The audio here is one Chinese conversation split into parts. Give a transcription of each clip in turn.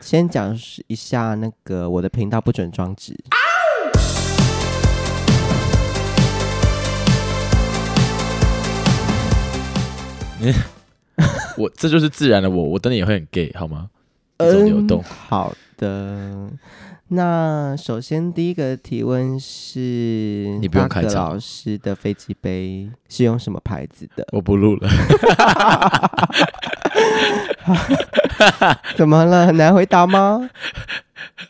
先讲一下那个我的频道不准装置。你，我这就是自然的我，我等你也会很 gay 好吗？一种流动。嗯，好的。那首先第一个提问是，你不用开场。老师的飞机杯是用什么牌子的？我不录了。怎么了？很难回答吗？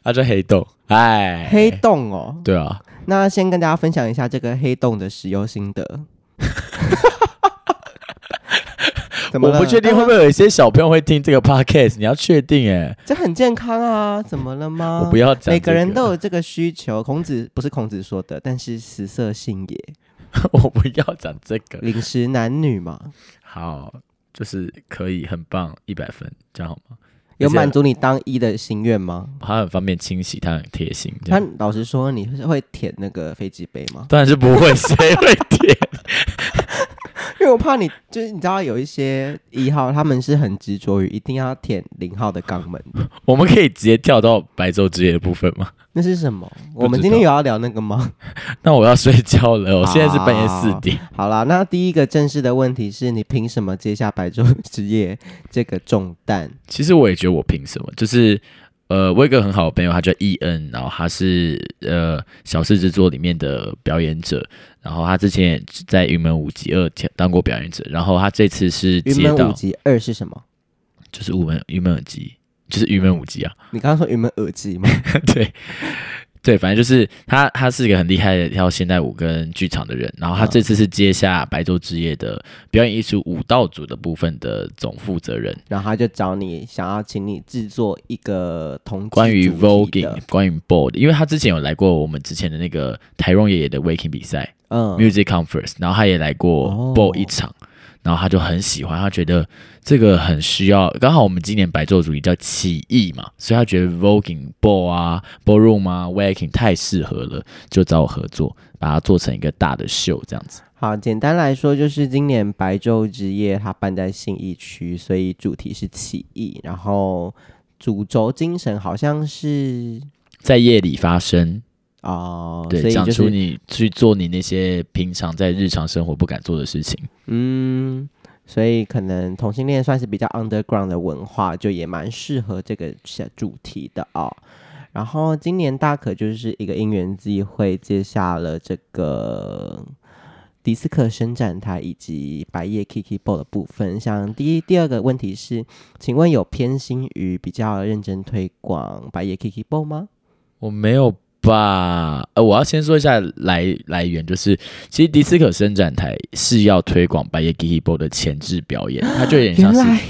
它叫黑洞。哎，黑洞哦。对啊。那先跟大家分享一下这个黑洞的使用心得。我不确定会不会有一些小朋友会听这个 podcast，你要确定哎，这很健康啊，怎么了吗？我不要讲、这个，每个人都有这个需求。孔子不是孔子说的，但是食色性也。我不要讲这个，饮食男女嘛。好，就是可以，很棒，一百分，这样好吗？有满足你当一的心愿吗？他很方便清洗，他很贴心。他老实说，你会舔那个飞机杯吗？当然是不会，谁会舔？因为我怕你，就是你知道有一些一号，他们是很执着于一定要舔零号的肛门。我们可以直接跳到白昼之夜的部分吗？那是什么？我们今天有要聊那个吗？那我要睡觉了，我现在是半夜四点。好啦，那第一个正式的问题是你凭什么接下白昼之夜这个重担？其实我也觉得我凭什么，就是。呃，我有一个很好的朋友，他叫伊恩，然后他是呃小事之作里面的表演者，然后他之前也在云门舞集二当过表演者，然后他这次是接到云门舞集二是什么？就是云门云门耳机，就是云门舞集啊！你刚刚说云门耳机吗？对。对，反正就是他，他是一个很厉害的跳现代舞跟剧场的人。然后他这次是接下白昼之夜的表演艺术舞蹈组的部分的总负责人。然后他就找你，想要请你制作一个同关于 voguing、关于的，因为他之前有来过我们之前的那个台荣爷爷的 waking 比赛，嗯，music conference，然后他也来过 ball 一场。哦然后他就很喜欢，他觉得这个很需要。刚好我们今年白昼主题叫起义嘛，所以他觉得 voguing ball 啊，ballroom 啊，waking 太适合了，就找我合作，把它做成一个大的秀这样子。好，简单来说就是今年白昼之夜它办在信义区，所以主题是起义，然后主轴精神好像是在夜里发生哦，对，讲、就是、出你去做你那些平常在日常生活不敢做的事情。嗯，所以可能同性恋算是比较 underground 的文化，就也蛮适合这个主题的哦。然后今年大可就是一个因缘机会，接下了这个迪斯科伸展台以及白夜 Kiki Ball 的部分。像第一、第二个问题是，请问有偏心于比较认真推广白夜 Kiki Ball 吗？我没有。吧，呃，我要先说一下来来源，就是其实迪斯科伸展台是要推广白夜 Ball 的前置表演，它就有点像是，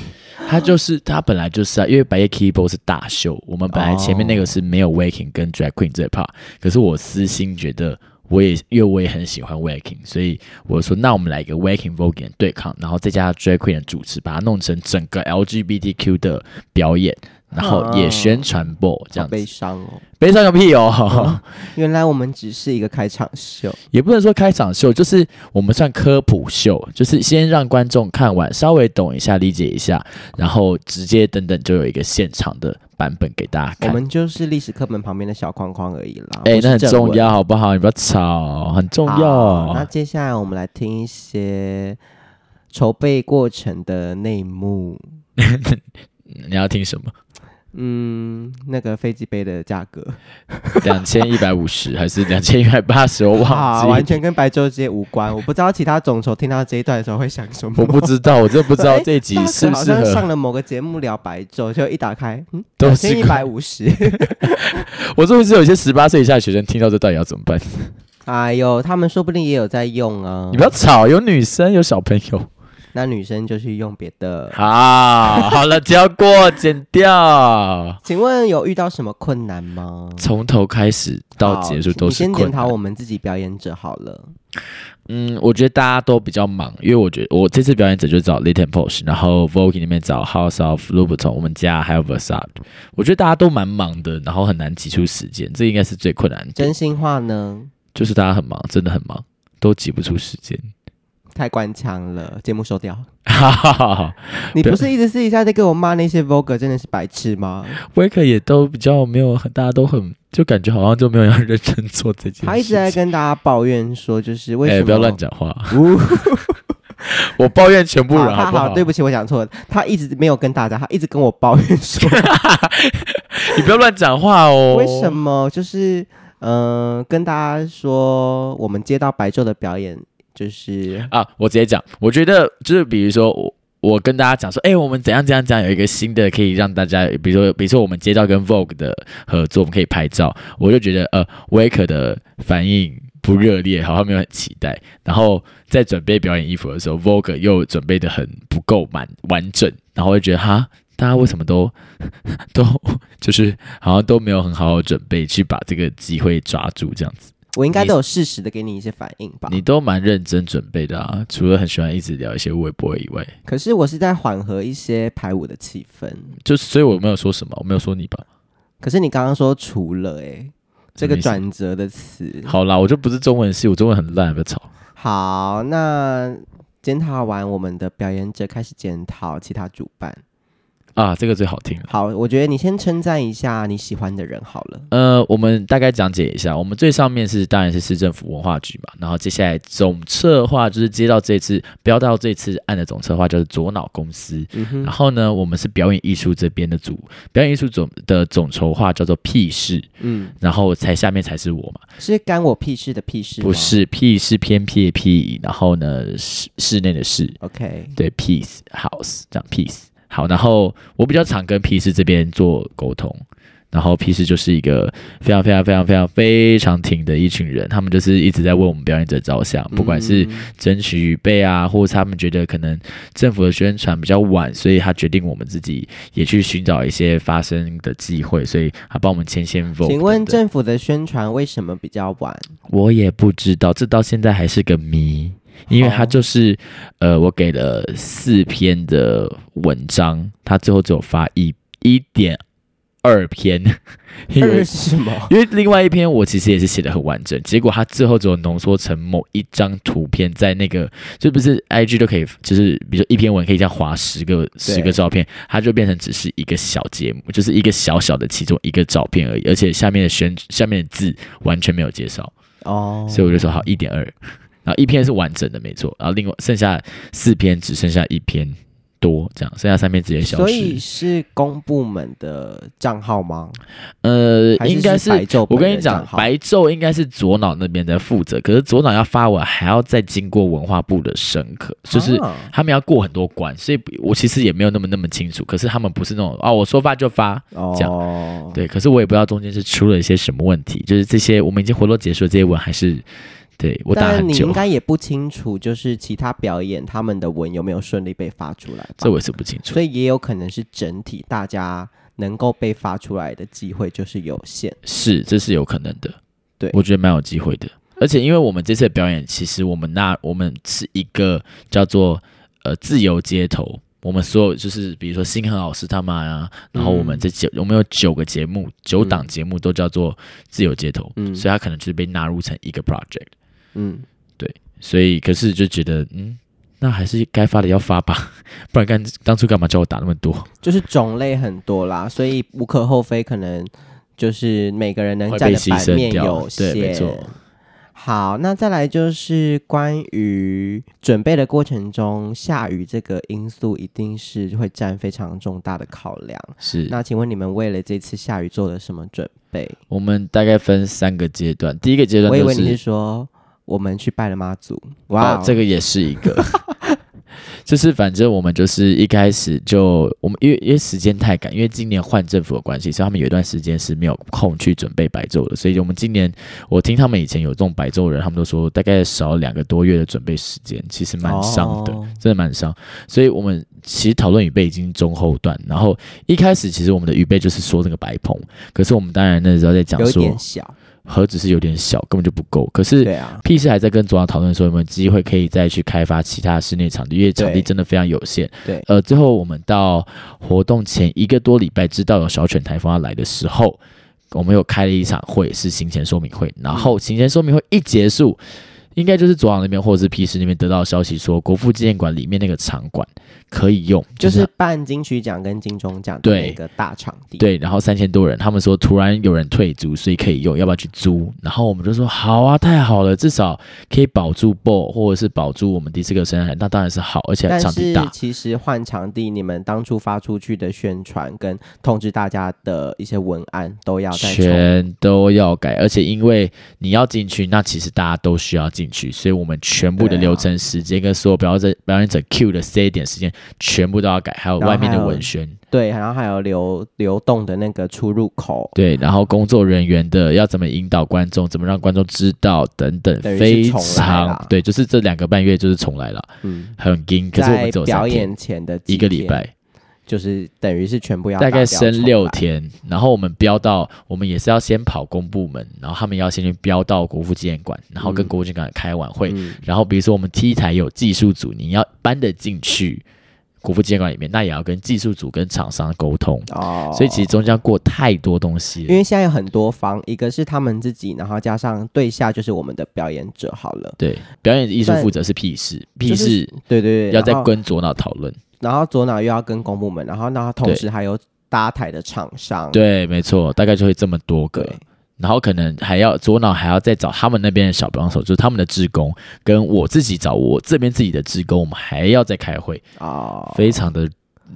它就是它本来就是啊，因为白夜 Ball 是大秀，我们本来前面那个是没有 Waking 跟 Drag Queen 这一 part，可是我私心觉得，我也因为我也很喜欢 Waking，所以我说那我们来一个 Waking Voguing 的对抗，然后再加上 Drag Queen 的主持，把它弄成整个 LGBTQ 的表演。然后也宣传播这样子，悲伤哦，悲伤个屁哦、嗯！原来我们只是一个开场秀，也不能说开场秀，就是我们算科普秀，就是先让观众看完，稍微懂一下、理解一下，然后直接等等就有一个现场的版本给大家看。我们就是历史课本旁边的小框框而已啦。哎，那很重要，好不好？你不要吵，很重要。那接下来我们来听一些筹备过程的内幕。你要听什么？嗯，那个飞机杯的价格，两千一百五十 还是两千一百八十？我忘记，啊，完全跟白昼之夜无关。我不知道其他总筹听到这一段的时候会想什么。我不知道，我真的不知道这一集 是不是上了某个节目聊白昼，就一打开，嗯，两千一百五十。我这边是有些十八岁以下的学生听到这到底要怎么办？哎呦，他们说不定也有在用啊！你不要吵，有女生，有小朋友。那女生就去用别的。好，好了，交过，剪掉。请问有遇到什么困难吗？从头开始到结束都是困难。先检讨我们自己表演者好了。嗯，我觉得大家都比较忙，因为我觉得我这次表演者就找 Little Posh，然后 Vogue 里面找 House of Louboutin，我们家还有 Versace。我觉得大家都蛮忙的，然后很难挤出时间，这应该是最困难的。真心话呢？就是大家很忙，真的很忙，都挤不出时间。太官腔了，节目收掉。你不是一直私底下在跟我骂那些 Vogue 真的是白痴吗？Vogue 也都比较没有很，大家都很就感觉好像就没有要认真做这件事。他一直在跟大家抱怨说，就是为什么、欸、不要乱讲话。我抱怨全部人好不好？好，对不起，我讲错了。他一直没有跟大家，他一直跟我抱怨说，你不要乱讲话哦。为什么？就是嗯、呃，跟大家说，我们接到白昼的表演。就是啊，我直接讲，我觉得就是比如说我我跟大家讲说，哎、我们怎样怎样怎样有一个新的可以让大家，比如说比如说我们接到跟 Vogue 的合作，我们可以拍照，我就觉得呃，Wake 的反应不热烈，好像没有很期待。然后在准备表演衣服的时候，Vogue 又准备的很不够满完整，然后我就觉得哈，大家为什么都 都就是好像都没有很好好准备去把这个机会抓住这样子。我应该都有适时的给你一些反应吧？你，你都蛮认真准备的啊，除了很喜欢一直聊一些微博以外。可是我是在缓和一些排舞的气氛，就是所以我没有说什么，我没有说你吧？可是你刚刚说除了哎、欸，这个转折的词，好啦，我就不是中文系，我中文很烂，不要吵。好，那检讨完我们的表演者，开始检讨其他主办。啊，这个最好听。好，我觉得你先称赞一下你喜欢的人好了。呃，我们大概讲解一下，我们最上面是当然是市政府文化局嘛，然后接下来总策划就是接到这次标到这次案的总策划就是左脑公司，嗯，然后呢，我们是表演艺术这边的组，表演艺术总的总筹划叫做屁事，嗯，然后才下面才是我嘛，是干我屁事的屁事，不是屁是偏僻的屁，然后呢室室内的室，OK，对，peace house 这样 peace。好，然后我比较常跟 P 四这边做沟通，然后 P 四就是一个非常非常非常非常非常挺的一群人，他们就是一直在为我们表演者着想，不管是争取预备啊，或者他们觉得可能政府的宣传比较晚，所以他决定我们自己也去寻找一些发声的机会，所以他帮我们牵线。请问政府的宣传为什么比较晚？我也不知道，这到现在还是个谜。因为他就是，呃，我给了四篇的文章，他最后只有发一一点二篇，因为什么？因为另外一篇我其实也是写的很完整，结果他最后只有浓缩成某一张图片，在那个就不是 IG 都可以，就是比如说一篇文可以这样划十个十个照片，它就变成只是一个小节目，就是一个小小的其中一个照片而已，而且下面的宣下面的字完全没有介绍。哦，所以我就说好一点二。然后一篇是完整的，没错。然后另外剩下四篇只剩下一篇多，这样剩下三篇直接消失。所以是公部门的账号吗？呃，应该是。我跟你讲，白昼应该是左脑那边在负责，可是左脑要发文还要再经过文化部的审核，就是他们要过很多关，所以我其实也没有那么那么清楚。可是他们不是那种哦，我说发就发这样。哦。对，可是我也不知道中间是出了一些什么问题，就是这些我们已经活动结束了，这些文还是。对，我打很久。但你应该也不清楚，就是其他表演他们的文有没有顺利被发出来吧？这我是不清楚。所以也有可能是整体大家能够被发出来的机会就是有限。是，这是有可能的。对，我觉得蛮有机会的。而且因为我们这次的表演，其实我们那我们是一个叫做呃自由街头，我们所有就是比如说星河老师他们啊，然后我们这九、嗯、我们有九个节目，九档节目都叫做自由街头，嗯，所以他可能就是被纳入成一个 project。嗯，对，所以可是就觉得，嗯，那还是该发的要发吧，不然干当初干嘛叫我打那么多？就是种类很多啦，所以无可厚非，可能就是每个人能占的版面有限。对，没错。好，那再来就是关于准备的过程中，下雨这个因素一定是会占非常重大的考量。是，那请问你们为了这次下雨做了什么准备？我们大概分三个阶段，第一个阶段，我以为你是说。我们去拜了妈祖，哇、哦，这个也是一个，就是反正我们就是一开始就我们因为因为时间太赶，因为今年换政府的关系，所以他们有一段时间是没有空去准备白昼的，所以我们今年我听他们以前有这种白昼人，他们都说大概少两个多月的准备时间，其实蛮伤的，哦、真的蛮伤。所以我们其实讨论预备已经中后段，然后一开始其实我们的预备就是说这个白棚，可是我们当然那时候在讲说有点小。盒子是有点小，根本就不够。可是，，P 四还在跟组长讨论说有没有机会可以再去开发其他室内场地，因为场地真的非常有限。对，呃，最后我们到活动前一个多礼拜知道有小犬台风要来的时候，我们有开了一场会，是行前说明会。然后行前说明会一结束，应该就是左脑那边或者是 P 市那边得到消息说，国父纪念馆里面那个场馆可以用，就是、就是办金曲奖跟金钟奖的那个大场地。对，然后三千多人，他们说突然有人退租，所以可以用，要不要去租？然后我们就说好啊，太好了，至少可以保住 BO 或者是保住我们第四个生日，那当然是好，而且场地大。其实换场地，你们当初发出去的宣传跟通知大家的一些文案都要再全都要改，而且因为你要进去，那其实大家都需要进去，所以我们全部的流程时间跟所有表演者表演者 Q 的 C 点时间全部都要改，还有外面的文宣，对，然后还有流流动的那个出入口，对，然后工作人员的要怎么引导观众，怎么让观众知道等等，非常对，就是这两个半月就是重来了，嗯，很紧，可是我们只有表演前的一个礼拜。就是等于是全部要大概升六天，然后我们标到，我们也是要先跑公部门，然后他们要先去标到国父纪念馆，然后跟国父纪念馆开晚会，嗯、然后比如说我们 T 台有技术组，你要搬得进去国父纪念馆里面，那也要跟技术组跟厂商沟通哦，所以其实中间要过太多东西，因为现在有很多方，一个是他们自己，然后加上对下就是我们的表演者好了，对，表演艺术负责是屁事，屁事，对对对，要再跟左脑讨论。然后左脑又要跟公部门，然后那同时还有搭台的厂商，对，没错，大概就会这么多个，然后可能还要左脑还要再找他们那边的小帮手，就是他们的志工，跟我自己找我这边自己的志工，我们还要再开会。啊，非常的。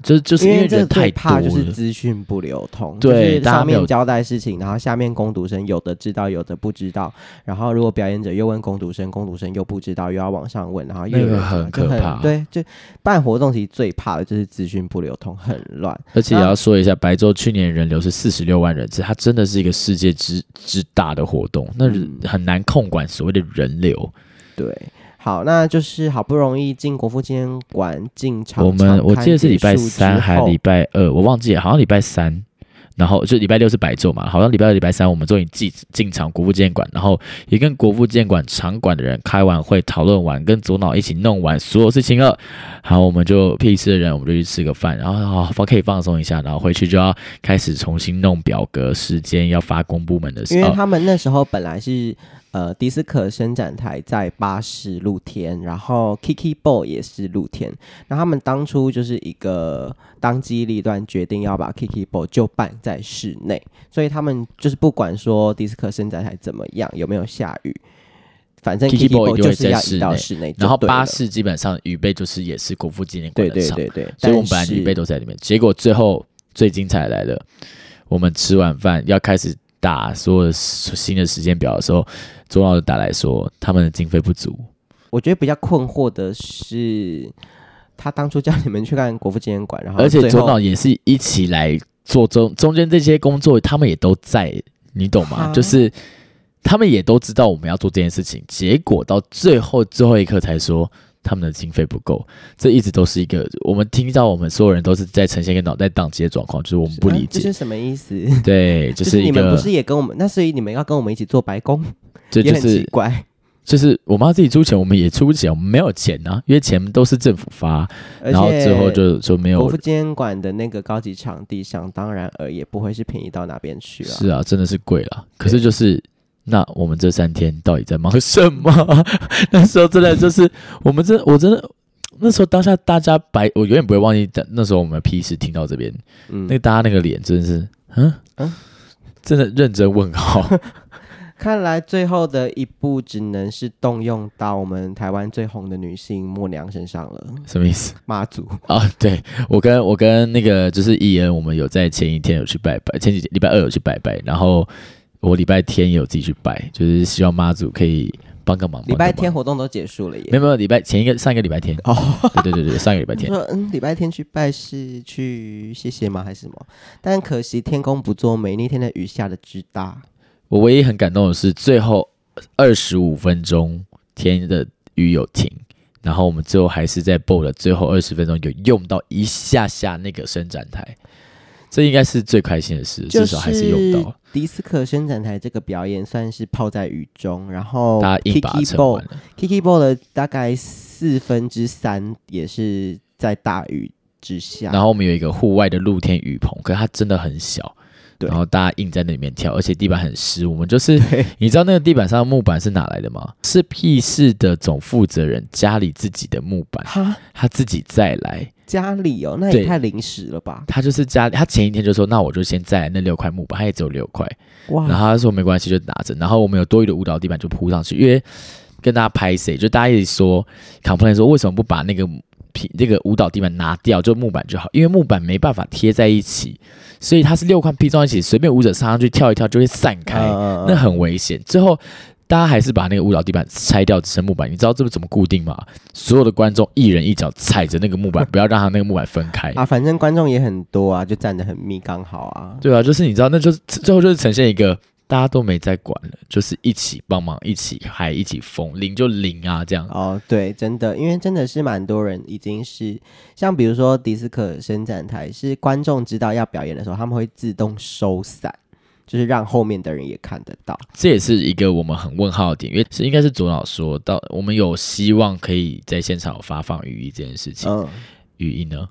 就就是因为人太怕，就是资讯不流通。对，上面交代事情，然后下面工读生有的知道，有的不知道。然后如果表演者又问工读生，工读生又不知道，又要往上问，然后又有人很可怕。对，就办活动其实最怕的就是资讯不流通，很乱。而且也要说一下，白昼去年人流是四十六万人次，它真的是一个世界之之大的活动，那很难控管所谓的人流。对。好，那就是好不容易进国父纪念馆进场，我们我记得是礼拜三还是礼拜二，我忘记了，好像礼拜三，然后就礼拜六是白昼嘛，好像礼拜二、礼拜三我们终于进进场国父纪念馆，然后也跟国父纪念馆场馆的人开完会，讨论完，跟左脑一起弄完所有事情了，好，我们就屁事的人，我们就去吃个饭，然后好可以放松一下，然后回去就要开始重新弄表格，时间要发公部门的时候，因为他们那时候本来是。呃，迪斯科伸展台在巴士露天，然后 Kiki Ball 也是露天。那他们当初就是一个当机立断，决定要把 Kiki Ball 就办在室内，所以他们就是不管说迪斯科伸展台怎么样，有没有下雨，反正 Kiki Ball 就是要移到室内。然后巴士基本上预备就是也是国父纪念馆的场，对对对对，所以我们本来预备都在里面。结果最后最精彩来了，我们吃完饭要开始打所有新的时间表的时候。左脑打来说，他们的经费不足。我觉得比较困惑的是，他当初叫你们去看国父纪念馆，然后而且左脑也是一起来做中中间这些工作，他们也都在，你懂吗？啊、就是他们也都知道我们要做这件事情，结果到最后最后一刻才说他们的经费不够。这一直都是一个我们听到，我们所有人都是在呈现一个脑袋宕机的状况，就是我们不理解这是什么意思。对，就是，就是你们不是也跟我们，那所以你们要跟我们一起做白工。这就，是奇怪，就是我们要自己出钱，我们也出不起，我们没有钱啊，因为钱都是政府发，然后最后就就没有。国父纪念馆的那个高级场地，想当然而也不会是便宜到哪边去啊。是啊，真的是贵了。可是就是，那我们这三天到底在忙 什么？那时候真的就是，我们真，我真的那时候当下大家白，我永远不会忘记。那时候我们 P 四听到这边，嗯，那大家那个脸真的是，嗯嗯，真的认真问号。看来最后的一步只能是动用到我们台湾最红的女性默娘身上了。什么意思？妈祖啊、哦，对，我跟我跟那个就是艺人，我们有在前一天有去拜拜，前几天礼拜二有去拜拜，然后我礼拜天也有自己去拜，就是希望妈祖可以帮个忙。礼拜天活动都结束了耶？没有没有，礼拜前一个上一个礼拜天哦，对对对对，上一个礼拜天。说嗯，礼拜天去拜是去谢谢吗？还是什么？但可惜天公不作美，那天的雨下的巨大。我唯一很感动的是最后二十五分钟天的雨有停，然后我们最后还是在 BO 的最后二十分钟有用到一下下那个伸展台，这应该是最开心的事，至少还是用到。迪斯科伸展台这个表演算是泡在雨中，然后大家硬把它撑完了。Kiki Ball 的大概四分之三也是在大雨之下，然后我们有一个户外的露天雨棚，可是它真的很小。对，然后大家硬在那里面跳，而且地板很湿。我们就是，你知道那个地板上的木板是哪来的吗？是 P 市的总负责人家里自己的木板，哈，他自己再来家里哦，那也太临时了吧？他就是家里，他前一天就说，那我就先在那六块木板，他也只有六块，哇，然后他说没关系，就拿着。然后我们有多余的舞蹈地板就铺上去，因为跟大家拍谁，就大家一直说，complain 说为什么不把那个皮那个舞蹈地板拿掉，就木板就好，因为木板没办法贴在一起。所以它是六块拼装一起，随便舞者上上去跳一跳就会散开，呃、那很危险。最后大家还是把那个舞蹈地板拆掉，只剩木板。你知道这是怎么固定吗？所有的观众一人一脚踩着那个木板，不要让他那个木板分开啊。反正观众也很多啊，就站得很密，刚好啊。对啊，就是你知道，那就是最后就是呈现一个。大家都没在管了，就是一起帮忙，一起嗨，一起疯，零就零啊，这样。哦，对，真的，因为真的是蛮多人已经是，像比如说迪斯科伸展台，是观众知道要表演的时候，他们会自动收伞，就是让后面的人也看得到。这也是一个我们很问号的点，因为是应该是左脑说到，我们有希望可以在现场发放雨衣这件事情。嗯，雨衣呢？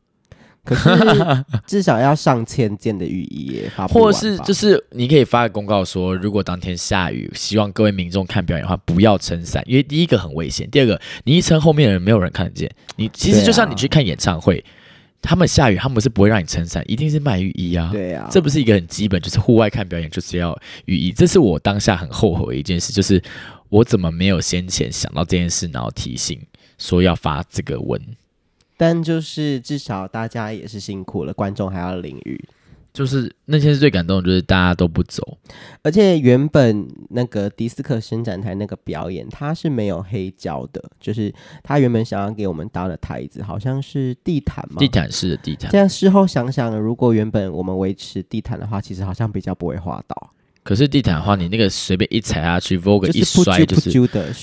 可是至少要上千件的雨衣耶，发或是就是你可以发个公告说，如果当天下雨，希望各位民众看表演的话不要撑伞，因为第一个很危险，第二个你一撑后面的人没有人看得见。你其实就像你去看演唱会，啊、他们下雨他们不是不会让你撑伞，一定是卖雨衣啊。对啊，这不是一个很基本，就是户外看表演就是要雨衣。这是我当下很后悔的一件事，就是我怎么没有先前想到这件事，然后提醒说要发这个文。但就是至少大家也是辛苦了，观众还要淋雨，就是那天是最感动，就是大家都不走，而且原本那个迪斯科伸展台那个表演，它是没有黑胶的，就是他原本想要给我们搭的台子好像是地毯嘛，地毯式的地毯。这样事后想想，如果原本我们维持地毯的话，其实好像比较不会滑倒。可是地毯的话，你那个随便一踩下去，Vogue 一摔就是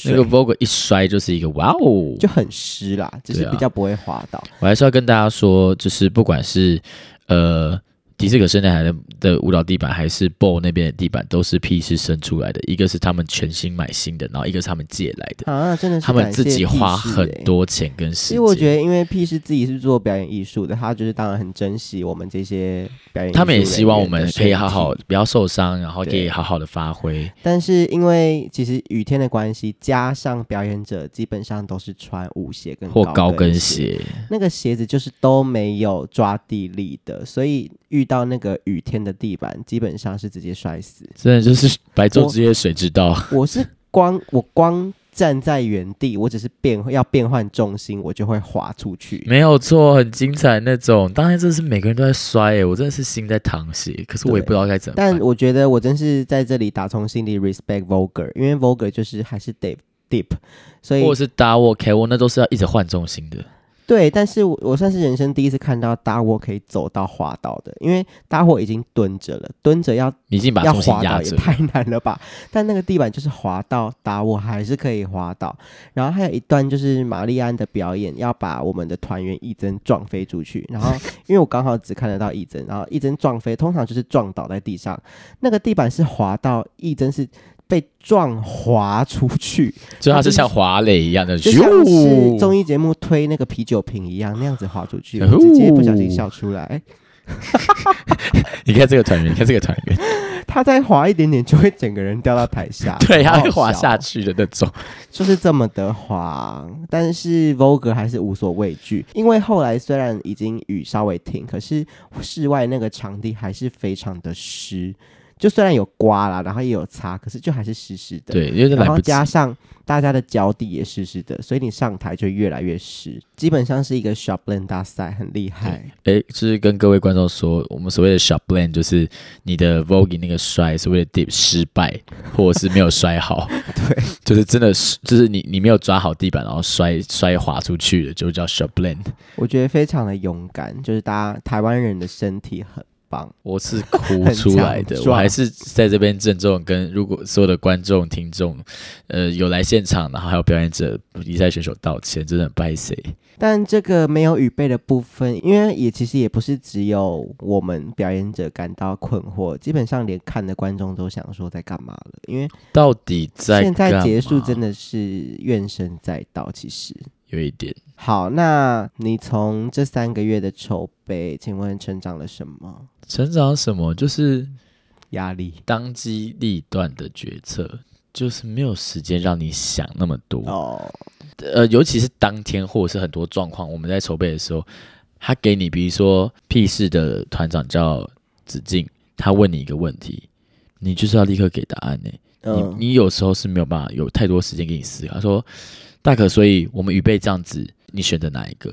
那个 Vogue 一摔就是一个哇哦，就很湿啦，就是比较不会滑倒。我还是要跟大家说，就是不管是呃。迪斯科伸展台的的舞蹈地板还是 BO 那边的地板都是 P 是生出来的，一个是他们全新买新的，然后一个是他们借来的啊，真的是、欸、他们自己花很多钱跟时间。其实我觉得，因为 P 是自己是做表演艺术的，他就是当然很珍惜我们这些表演。他们也希望我们可以好好不要受伤，然后可以好好的发挥。但是因为其实雨天的关系，加上表演者基本上都是穿舞鞋跟或高跟鞋，那个鞋子就是都没有抓地力的，所以。遇到那个雨天的地板，基本上是直接摔死。真的就是白昼之夜，谁知道？我，我是光我光站在原地，我只是变要变换重心，我就会滑出去。没有错，很精彩那种。当然，真的是每个人都在摔诶，我真的是心在淌血。可是我也不知道该怎么办。但我觉得我真是在这里打从心里 respect Vogue，因为 Vogue 就是还是得 deep，所以或者是 double K，我那都是要一直换重心的。对，但是我我算是人生第一次看到大沃可以走到滑道的，因为大沃已经蹲着了，蹲着要已经把重心压着，也太难了吧？但那个地板就是滑到大沃还是可以滑倒。然后还有一段就是玛丽安的表演，要把我们的团员一真撞飞出去。然后因为我刚好只看得到一真，然后一真撞飞，通常就是撞倒在地上，那个地板是滑到一真是。被撞滑出去，就它是像滑垒一样的，就像是综艺节目推那个啤酒瓶一样，那样子滑出去，直接不小心笑出来。你看这个团员，你看这个团员，他再滑一点点就会整个人掉到台下，对，他会滑下去的那种，就是这么的滑。但是 Vogue 还是无所畏惧，因为后来虽然已经雨稍微停，可是室外那个场地还是非常的湿。就虽然有刮啦，然后也有擦，可是就还是湿湿的。对，因为然后加上大家的脚底也湿湿的，所以你上台就越来越湿。基本上是一个 shop blend 大赛，很厉害。哎，就是跟各位观众说，我们所谓的 shop blend 就是你的 voguing 那个摔所谓的 dip 失败，或者是没有摔好。对，就是真的是，就是你你没有抓好地板，然后摔摔滑出去的，就叫 shop blend。我觉得非常的勇敢，就是大家台湾人的身体很。棒，我是哭出来的，我还是在这边郑重跟如果所有的观众听众，呃，有来现场，然后还有表演者、比赛选手道歉，真的很抱歉。但这个没有预备的部分，因为也其实也不是只有我们表演者感到困惑，基本上连看的观众都想说在干嘛了，因为到底在现在结束真的是怨声载道，其实。有一点好，那你从这三个月的筹备，请问成长了什么？成长什么？就是压力，当机立断的决策，就是没有时间让你想那么多哦。呃，尤其是当天或者是很多状况，我们在筹备的时候，他给你，比如说 P 市的团长叫子敬，他问你一个问题，你就是要立刻给答案呢。嗯、你你有时候是没有办法有太多时间给你思考。他说大可，所以我们预备这样子，你选择哪一个？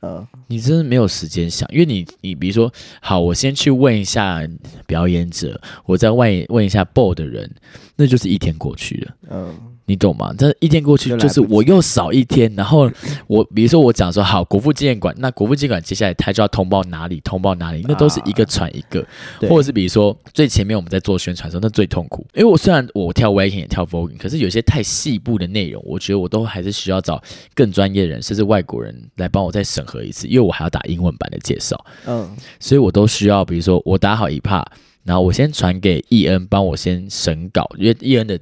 嗯，你真的没有时间想，因为你你比如说，好，我先去问一下表演者，我再问问一下 BO 的人，那就是一天过去了。嗯。你懂吗？这一天过去，就是我又少一天。然后我，比如说我讲说好国父纪念馆，那国父纪念馆接下来他就要通报哪里，通报哪里，那都是一个传一个。或者是比如说最前面我们在做宣传的时候，那最痛苦。因为我虽然我跳 waacking 也跳 voguing，可是有些太细部的内容，我觉得我都还是需要找更专业人，甚至外国人来帮我再审核一次，因为我还要打英文版的介绍。嗯，所以我都需要，比如说我打好一 part，然后我先传给伊恩帮我先审稿，因为伊恩的。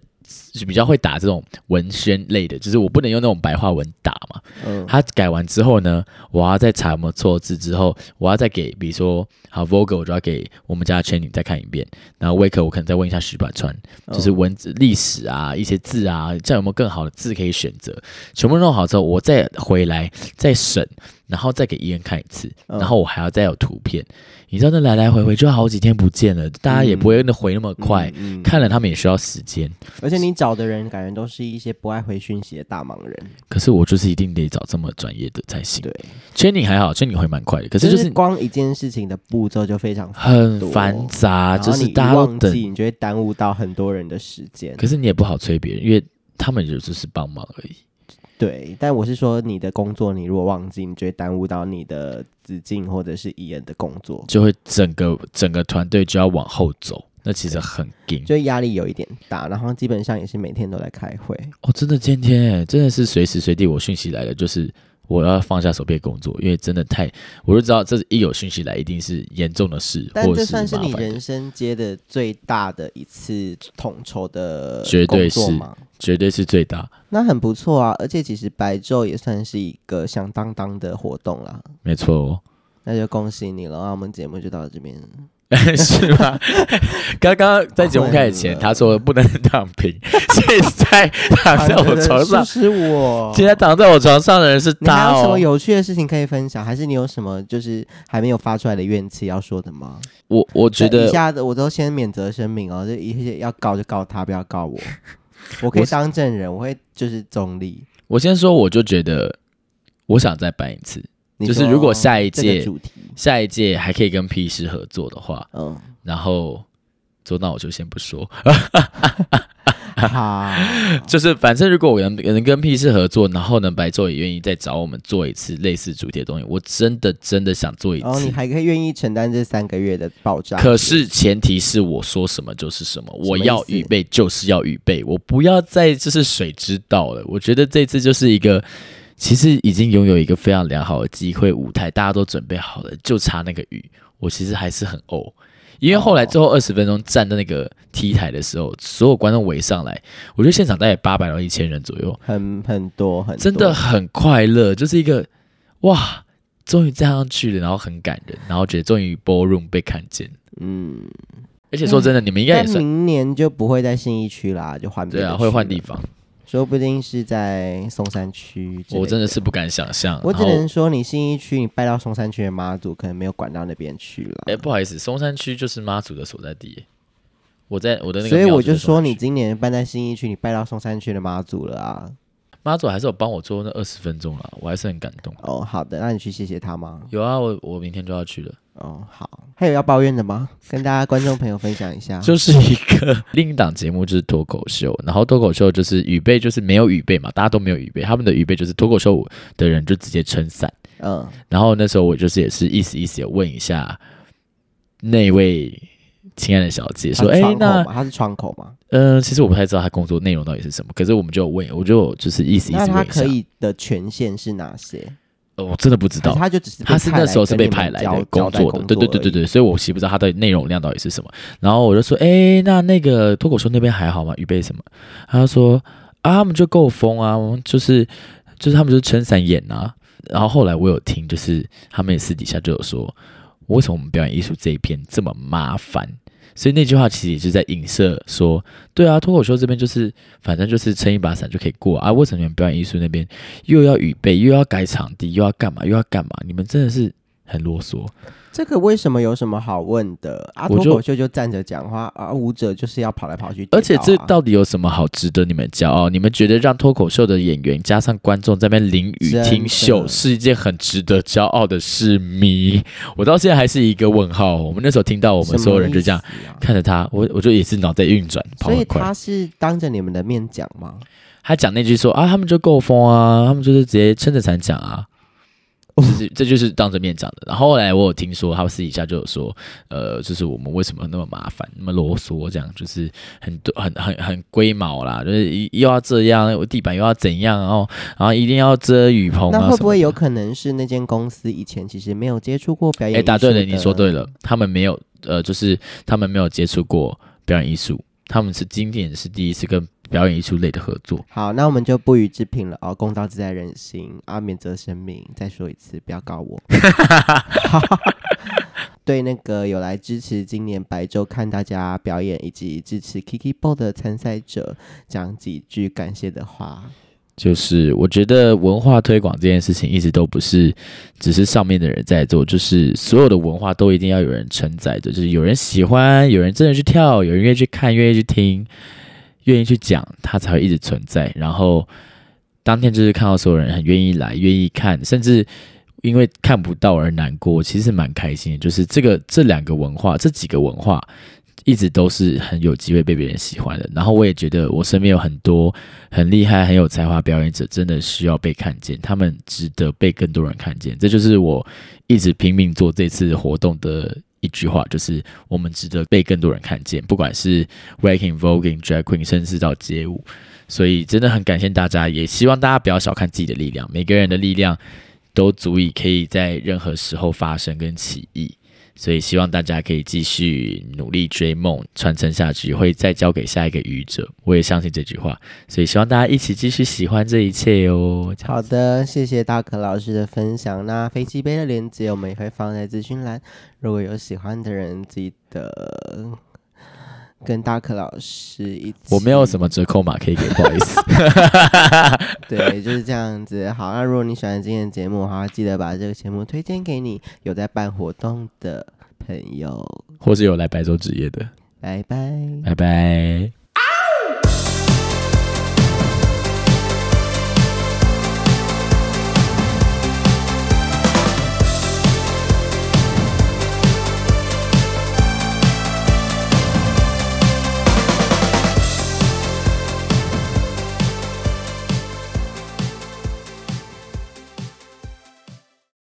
就比较会打这种文宣类的，就是我不能用那种白话文打嘛。嗯，他改完之后呢，我要再查有没有错字，之后我要再给，比如说好 Vogue，我就要给我们家的 Channing 再看一遍。然后 Wake 我可能再问一下徐百川，就是文字历史啊，一些字啊，这样有没有更好的字可以选择？全部弄好之后，我再回来再审。然后再给医院看一次，然后我还要再有图片，嗯、你知道那来来回回就好几天不见了，大家也不会那回那么快，嗯、看了他们也需要时间。而且你找的人感觉都是一些不爱回讯息的大忙人。可是我就是一定得找这么专业的才行。对，Channing 还好，Channing 回蛮快的，可是就是，就是光一件事情的步骤就非常很繁杂，就是大家忘记，你就会耽误到很多人的时间。可是你也不好催别人，因为他们就只是帮忙而已。对，但我是说，你的工作你如果忘记，你就会耽误到你的子敬或者是艺人的工作，就会整个整个团队就要往后走，那其实很紧，就压力有一点大，然后基本上也是每天都在开会。哦，真的，今天真的是随时随地我讯息来了，就是。我要放下手边工作，因为真的太，我就知道这一有讯息来，一定是严重的事，但这算是你人生接的最大的一次统筹的绝对是，绝对是最大。那很不错啊，而且其实白昼也算是一个响当当的活动啦。没错哦，那就恭喜你了，那我们节目就到这边。是吗？刚刚在节目开始前，他说不能躺平，现在躺在我床上是我。现在躺在我床上的人是他。还有什么有趣的事情可以分享？还是你有什么就是还没有发出来的怨气要说的吗？我我觉得，以下的我都先免责声明哦，就一些要告就告他，不要告我。我可以当证人，我会就是中立。我先说，我就觉得我想再办一次。就是如果下一届下一届还可以跟 P 师合作的话，嗯，然后做那我就先不说，好，就是反正如果我能能跟 P 师合作，然后呢白昼也愿意再找我们做一次类似主题的东西，我真的真的想做一次。哦，你还可以愿意承担这三个月的爆炸？可是前提是我说什么就是什么，我要预备就是要预备，我不要再就是水知道了。我觉得这次就是一个。其实已经拥有一个非常良好的机会舞台，大家都准备好了，就差那个雨。我其实还是很哦，因为后来最后二十分钟站在那个 T 台的时候，所有观众围上来，我觉得现场大概八百到一千人左右，很很多很多，真的很快乐，就是一个哇，终于站上去了，然后很感人，然后觉得终于 ballroom 被看见，嗯，而且说真的，嗯、你们应该也是明年就不会在信义区啦，就换对啊，会换地方。说不定是在松山区，我真的是不敢想象。我只能说，你新一区，你拜到松山区的妈祖，可能没有管到那边去了。哎，不好意思，松山区就是妈祖的所在地。我在我的那个，所以我就说，你今年办在新一区，你拜到松山区的妈祖了啊。妈祖还是有帮我做那二十分钟了，我还是很感动。哦，好的，那你去谢谢他吗？有啊，我我明天就要去了。哦，好，还有要抱怨的吗？跟大家观众朋友分享一下，就是一个 另一档节目就是脱口秀，然后脱口秀就是预备就是没有预备嘛，大家都没有预备，他们的预备就是脱口秀的人就直接撑伞。嗯，然后那时候我就是也是意思意思有问一下那位亲爱的小姐说，哎，那她是窗口吗？嗯，其实我不太知道她工作内容到底是什么，可是我们就问，我就就是意思意思问一下，那他可以的权限是哪些？呃，我真的不知道，他就只是他是那时候是被派来的工作的，对对对对对，所以我其实不知道他的内容量到底是什么。然后我就说，哎，那那个脱口秀那边还好吗？预备什么？他说啊，他们就够疯啊，就是就是他们就是撑伞演啊。然后后来我有听，就是他们也私底下就有说，为什么我们表演艺术这一篇这么麻烦？所以那句话其实也是在影射说，对啊，脱口秀这边就是反正就是撑一把伞就可以过啊，为什么你们表演艺术那边又要预备，又要改场地，又要干嘛，又要干嘛？你们真的是很啰嗦。这个为什么有什么好问的？啊，脱口秀就站着讲话，而、啊、舞者就是要跑来跑去、啊。而且这到底有什么好值得你们骄傲？你们觉得让脱口秀的演员加上观众在那边淋雨听秀是一件很值得骄傲的事吗？我到现在还是一个问号。我们那时候听到，我们所有人就这样看着他，我我就也是脑袋运转。所以他是当着你们的面讲吗？他讲那句说啊，他们就够疯啊，他们就是直接撑着伞讲啊。就是，这就是当着面讲的。然后后来我有听说，他们私底下就有说，呃，就是我们为什么那么麻烦，那么啰嗦，这样就是很多很很很龟毛啦，就是又要这样，地板又要怎样，然后然后一定要遮雨棚。那会不会有可能是那间公司以前其实没有接触过表演？哎，答对了，你说对了，他们没有，呃，就是他们没有接触过表演艺术，他们是今天是第一次跟。表演艺术类的合作，好，那我们就不予置评了哦。公道自在人心，啊，免责声明。再说一次，不要告我。对那个有来支持今年白昼看大家表演，以及支持 KikiBOO 的参赛者，讲几句感谢的话。就是我觉得文化推广这件事情，一直都不是只是上面的人在做，就是所有的文化都一定要有人承载着，就是有人喜欢，有人真的去跳，有人愿意去看，愿意去听。愿意去讲，它才会一直存在。然后当天就是看到所有人很愿意来，愿意看，甚至因为看不到而难过，其实蛮开心的。就是这个这两个文化，这几个文化一直都是很有机会被别人喜欢的。然后我也觉得我身边有很多很厉害、很有才华表演者，真的需要被看见，他们值得被更多人看见。这就是我一直拼命做这次活动的。一句话就是，我们值得被更多人看见，不管是 waking、voguing、drag queen，甚至到街舞。所以真的很感谢大家，也希望大家不要小看自己的力量，每个人的力量都足以可以在任何时候发生跟起义。所以希望大家可以继续努力追梦，传承下去，会再交给下一个愚者。我也相信这句话，所以希望大家一起继续喜欢这一切哦。好的，谢谢大可老师的分享。那飞机杯的链接我们也会放在资讯栏，如果有喜欢的人，记得跟大可老师一起。我没有什么折扣码可以给，不好意思。对，就是这样子。好，那如果你喜欢今天的节目的话，记得把这个节目推荐给你有在办活动的朋友，或是有来白昼职业的。拜拜，拜拜。